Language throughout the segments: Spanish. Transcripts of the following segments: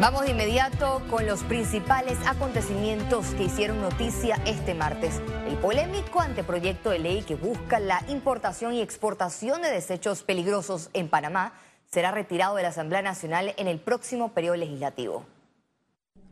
Vamos de inmediato con los principales acontecimientos que hicieron noticia este martes. El polémico anteproyecto de ley que busca la importación y exportación de desechos peligrosos en Panamá será retirado de la Asamblea Nacional en el próximo periodo legislativo.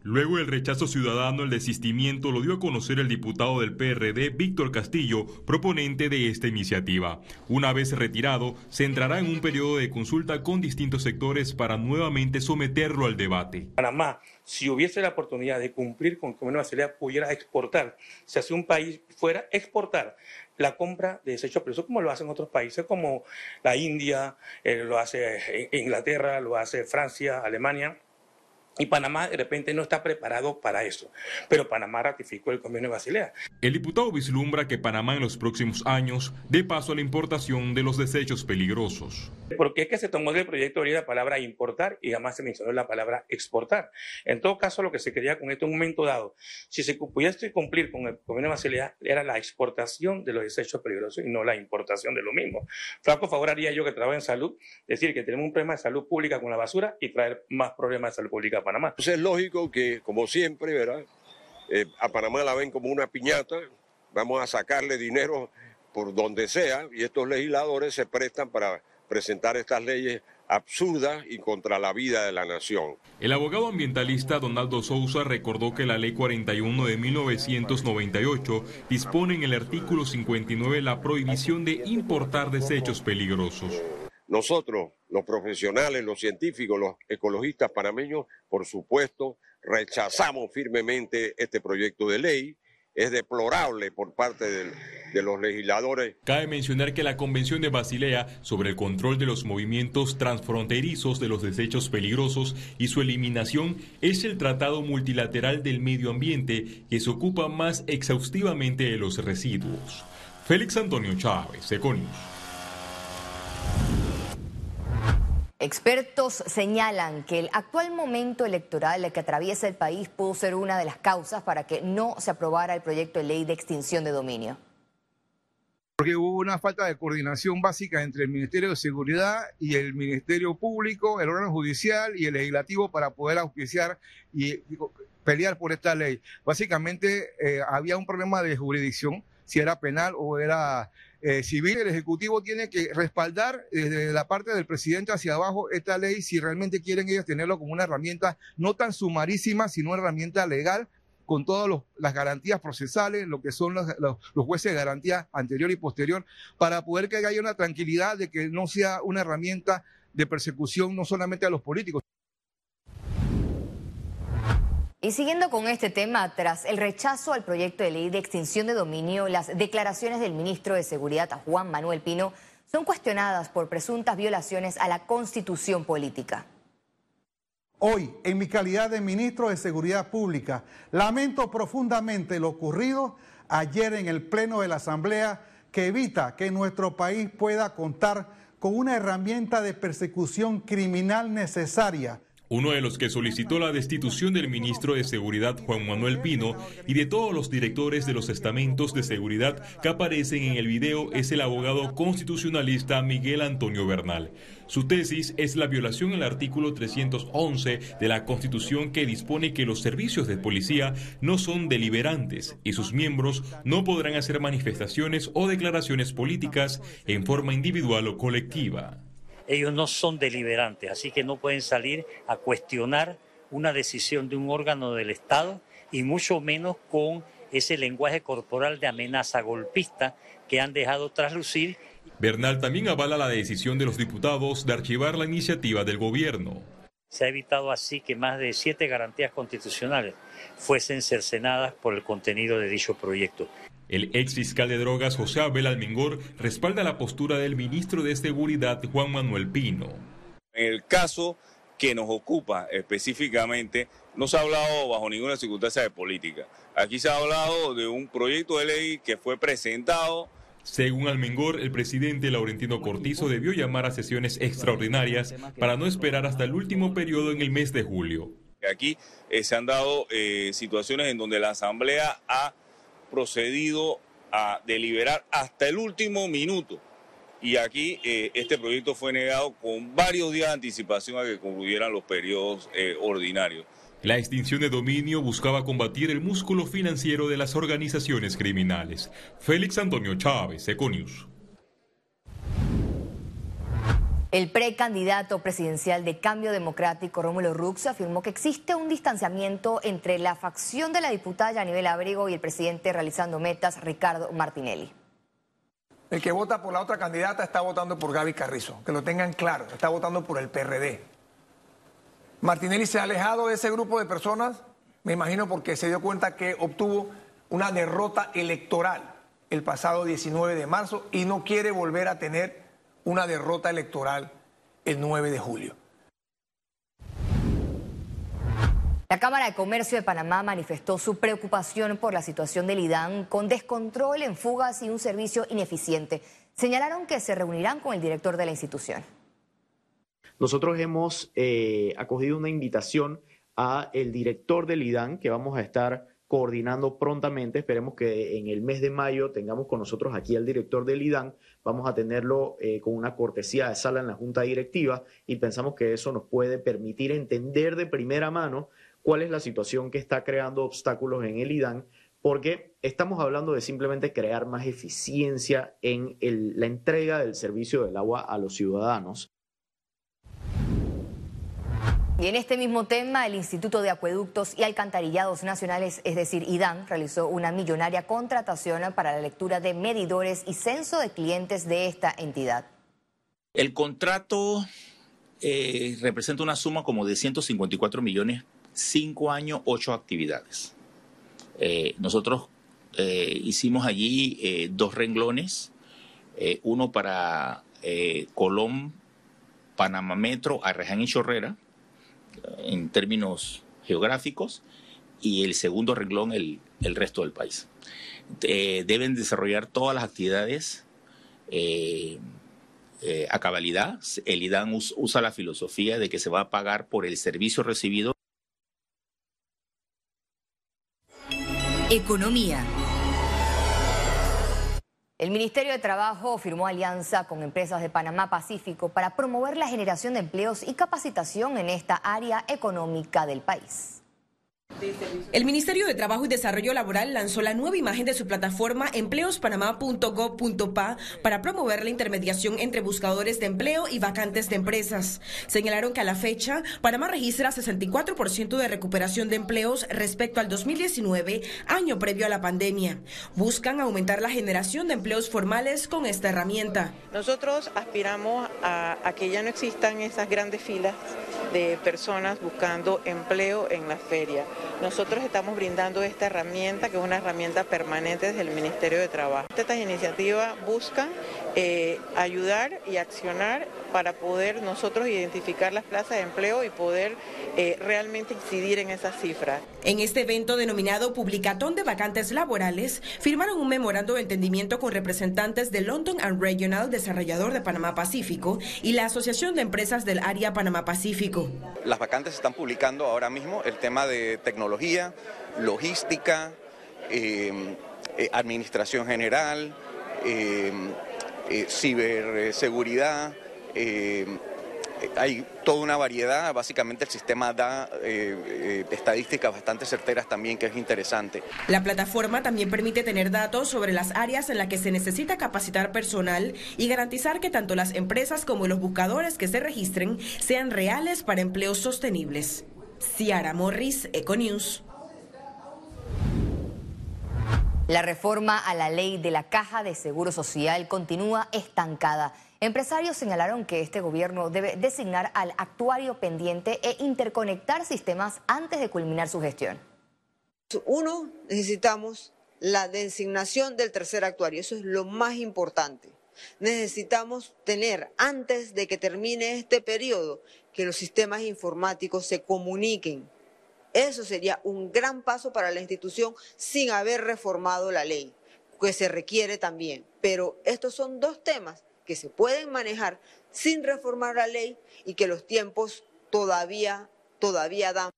Luego del rechazo ciudadano, el desistimiento lo dio a conocer el diputado del PRD, Víctor Castillo, proponente de esta iniciativa. Una vez retirado, se entrará en un periodo de consulta con distintos sectores para nuevamente someterlo al debate. Panamá, si hubiese la oportunidad de cumplir con que una Basilea pudiera exportar, si hace un país fuera exportar la compra de desechos peligrosos como lo hacen otros países como la India, eh, lo hace Inglaterra, lo hace Francia, Alemania, y Panamá de repente no está preparado para eso. Pero Panamá ratificó el convenio de Basilea. El diputado vislumbra que Panamá en los próximos años dé paso a la importación de los desechos peligrosos. Porque es que se tomó del proyecto de la palabra importar y además se mencionó la palabra exportar. En todo caso, lo que se quería con este momento dado, si se pudiese cumplir con el convenio de Basilea, era la exportación de los desechos peligrosos y no la importación de lo mismo. Flaco favor haría yo que trabajo en salud, decir que tenemos un problema de salud pública con la basura y traer más problemas de salud pública Panamá. Entonces es lógico que, como siempre, ¿verdad? Eh, a Panamá la ven como una piñata, vamos a sacarle dinero por donde sea y estos legisladores se prestan para presentar estas leyes absurdas y contra la vida de la nación. El abogado ambientalista Donaldo Sousa recordó que la Ley 41 de 1998 dispone en el artículo 59 la prohibición de importar desechos peligrosos. Nosotros, los profesionales, los científicos, los ecologistas panameños, por supuesto, rechazamos firmemente este proyecto de ley. Es deplorable por parte de, los legisladores. Cabe mencionar que la Convención de Basilea sobre el control de los movimientos transfronterizos de los desechos peligrosos y su eliminación es el tratado multilateral del medio ambiente que se ocupa más exhaustivamente de los residuos. Félix Antonio Chávez, Econius. Expertos señalan que el actual momento electoral que atraviesa el país pudo ser una de las causas para que no se aprobara el proyecto de ley de extinción de dominio. Porque hubo una falta de coordinación básica entre el Ministerio de Seguridad y el Ministerio Público, el órgano judicial y el legislativo para poder auspiciar y pelear por esta ley. Básicamente eh, había un problema de jurisdicción, si era penal o era eh, civil, el Ejecutivo tiene que respaldar desde la parte del presidente hacia abajo esta ley si realmente quieren ellos tenerlo como una herramienta no tan sumarísima, sino una herramienta legal con todas las garantías procesales, lo que son los, los, jueces de garantía anterior y posterior, para poder que haya una tranquilidad de que no sea una herramienta de persecución no solamente a los políticos. Y siguiendo con este tema, tras el rechazo al proyecto de ley de extinción de dominio, las declaraciones del ministro de Seguridad, Juan Manuel Pino, son cuestionadas por presuntas violaciones a la constitución política. Hoy, en mi calidad de ministro de Seguridad Pública, lamento profundamente lo ocurrido ayer en el Pleno de la Asamblea que evita que nuestro país pueda contar con una herramienta de persecución criminal necesaria uno de los que solicitó la destitución del ministro de Seguridad Juan Manuel Pino y de todos los directores de los estamentos de seguridad que aparecen en el video es el abogado constitucionalista Miguel Antonio Bernal. Su tesis es la violación al artículo 311 de la Constitución que dispone que los servicios de policía no son deliberantes y sus miembros no podrán hacer manifestaciones o declaraciones políticas en forma individual o colectiva ellos no son deliberantes, así que no pueden salir a cuestionar una decisión de un órgano del Estado y mucho menos con ese lenguaje corporal de amenaza golpista que han dejado traslucir. Bernal también avala la decisión de los diputados de archivar la iniciativa del gobierno. Se ha evitado así que más de siete garantías constitucionales fuesen cercenadas por el contenido de dicho proyecto. El ex fiscal de drogas José Abel Almengor respalda la postura del ministro de Seguridad Juan Manuel Pino. En el caso que nos ocupa específicamente, no se ha hablado bajo ninguna circunstancia de política. Aquí se ha hablado de un proyecto de ley que fue presentado. Según Almengor, el presidente Laurentino Cortizo debió llamar a sesiones extraordinarias para no esperar hasta el último periodo en el mes de julio. Aquí eh, se han dado eh, situaciones en donde la Asamblea ha procedido a deliberar hasta el último minuto y aquí eh, este proyecto fue negado con varios días de anticipación a que concluyeran los periodos eh, ordinarios. La extinción de dominio buscaba combatir el músculo financiero de las organizaciones criminales. Félix Antonio Chávez, Econius. El precandidato presidencial de Cambio Democrático, Rómulo Rux, afirmó que existe un distanciamiento entre la facción de la diputada Yanibel Abrigo y el presidente realizando metas, Ricardo Martinelli. El que vota por la otra candidata está votando por Gaby Carrizo, que lo tengan claro, está votando por el PRD. Martinelli se ha alejado de ese grupo de personas, me imagino porque se dio cuenta que obtuvo una derrota electoral el pasado 19 de marzo y no quiere volver a tener una derrota electoral el 9 de julio. La Cámara de Comercio de Panamá manifestó su preocupación por la situación del IDAN con descontrol en fugas y un servicio ineficiente. Señalaron que se reunirán con el director de la institución. Nosotros hemos eh, acogido una invitación a el director del IDAN que vamos a estar coordinando prontamente. Esperemos que en el mes de mayo tengamos con nosotros aquí al director del IDAN. Vamos a tenerlo eh, con una cortesía de sala en la Junta Directiva y pensamos que eso nos puede permitir entender de primera mano cuál es la situación que está creando obstáculos en el IDAN, porque estamos hablando de simplemente crear más eficiencia en la entrega del servicio del agua a los ciudadanos. Y en este mismo tema, el Instituto de Acueductos y Alcantarillados Nacionales, es decir, IDAN, realizó una millonaria contratación para la lectura de medidores y censo de clientes de esta entidad. El contrato eh, representa una suma como de 154 millones, cinco años, ocho actividades. Eh, nosotros eh, hicimos allí dos renglones, uno para Colón, Panamá Metro, Arreján y Chorrera, en términos geográficos y el segundo renglón el, el resto del país. Eh, deben desarrollar todas las actividades eh, eh, a cabalidad. El IDAN usa la filosofía de que se va a pagar por el servicio recibido. Economía. El Ministerio de Trabajo firmó alianza con empresas de Panamá Pacífico para promover la generación de empleos y capacitación en esta área económica del país. El Ministerio de Trabajo y Desarrollo Laboral lanzó la nueva imagen de su plataforma empleospanamá.gov.pa para promover la intermediación entre buscadores de empleo y vacantes de empresas. Señalaron que a la fecha, Panamá registra 64% de recuperación de empleos respecto al 2019, año previo a la pandemia. Buscan aumentar la generación de empleos formales con esta herramienta. Nosotros aspiramos a, a que ya no existan esas grandes filas de personas buscando empleo en la feria. Nosotros estamos brindando esta herramienta, que es una herramienta permanente desde el Ministerio de Trabajo. Estas iniciativas buscan eh, ayudar y accionar para poder nosotros identificar las plazas de empleo y poder eh, realmente incidir en esas cifras. En este evento denominado Publicatón de Vacantes Laborales, firmaron un memorando de entendimiento con representantes de London and Regional, desarrollador de Panamá Pacífico, y la Asociación de Empresas del Área Panamá Pacífico. Las vacantes están publicando ahora mismo el tema de tecnología, logística, eh, eh, administración general, ciberseguridad hay toda una variedad, básicamente el sistema da eh, eh, estadísticas bastante certeras también, que es interesante. La plataforma también permite tener datos sobre las áreas en las que se necesita capacitar personal y garantizar que tanto las empresas como los buscadores que se registren sean reales para empleos sostenibles. Ciara Morris, Econews. La reforma a la ley de la Caja de Seguro Social continúa estancada. Empresarios señalaron que este gobierno debe designar al actuario pendiente e interconectar sistemas antes de culminar su gestión. Uno, necesitamos la designación del tercer actuario, eso es lo más importante. Necesitamos tener, antes de que termine este periodo, que los sistemas informáticos se comuniquen. Eso sería un gran paso para la institución sin haber reformado la ley, que se requiere también. Pero estos son dos temas que se pueden manejar sin reformar la ley y que los tiempos todavía, todavía dan.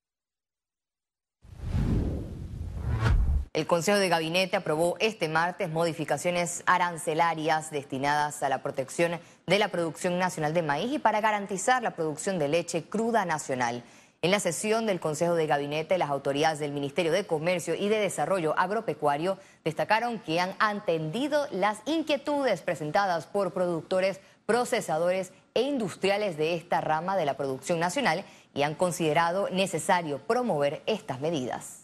El Consejo de Gabinete aprobó este martes modificaciones arancelarias destinadas a la protección de la producción nacional de maíz y para garantizar la producción de leche cruda nacional. En la sesión del Consejo de Gabinete, las autoridades del Ministerio de Comercio y de Desarrollo Agropecuario destacaron que han atendido las inquietudes presentadas por productores, procesadores e industriales de esta rama de la producción nacional y han considerado necesario promover estas medidas.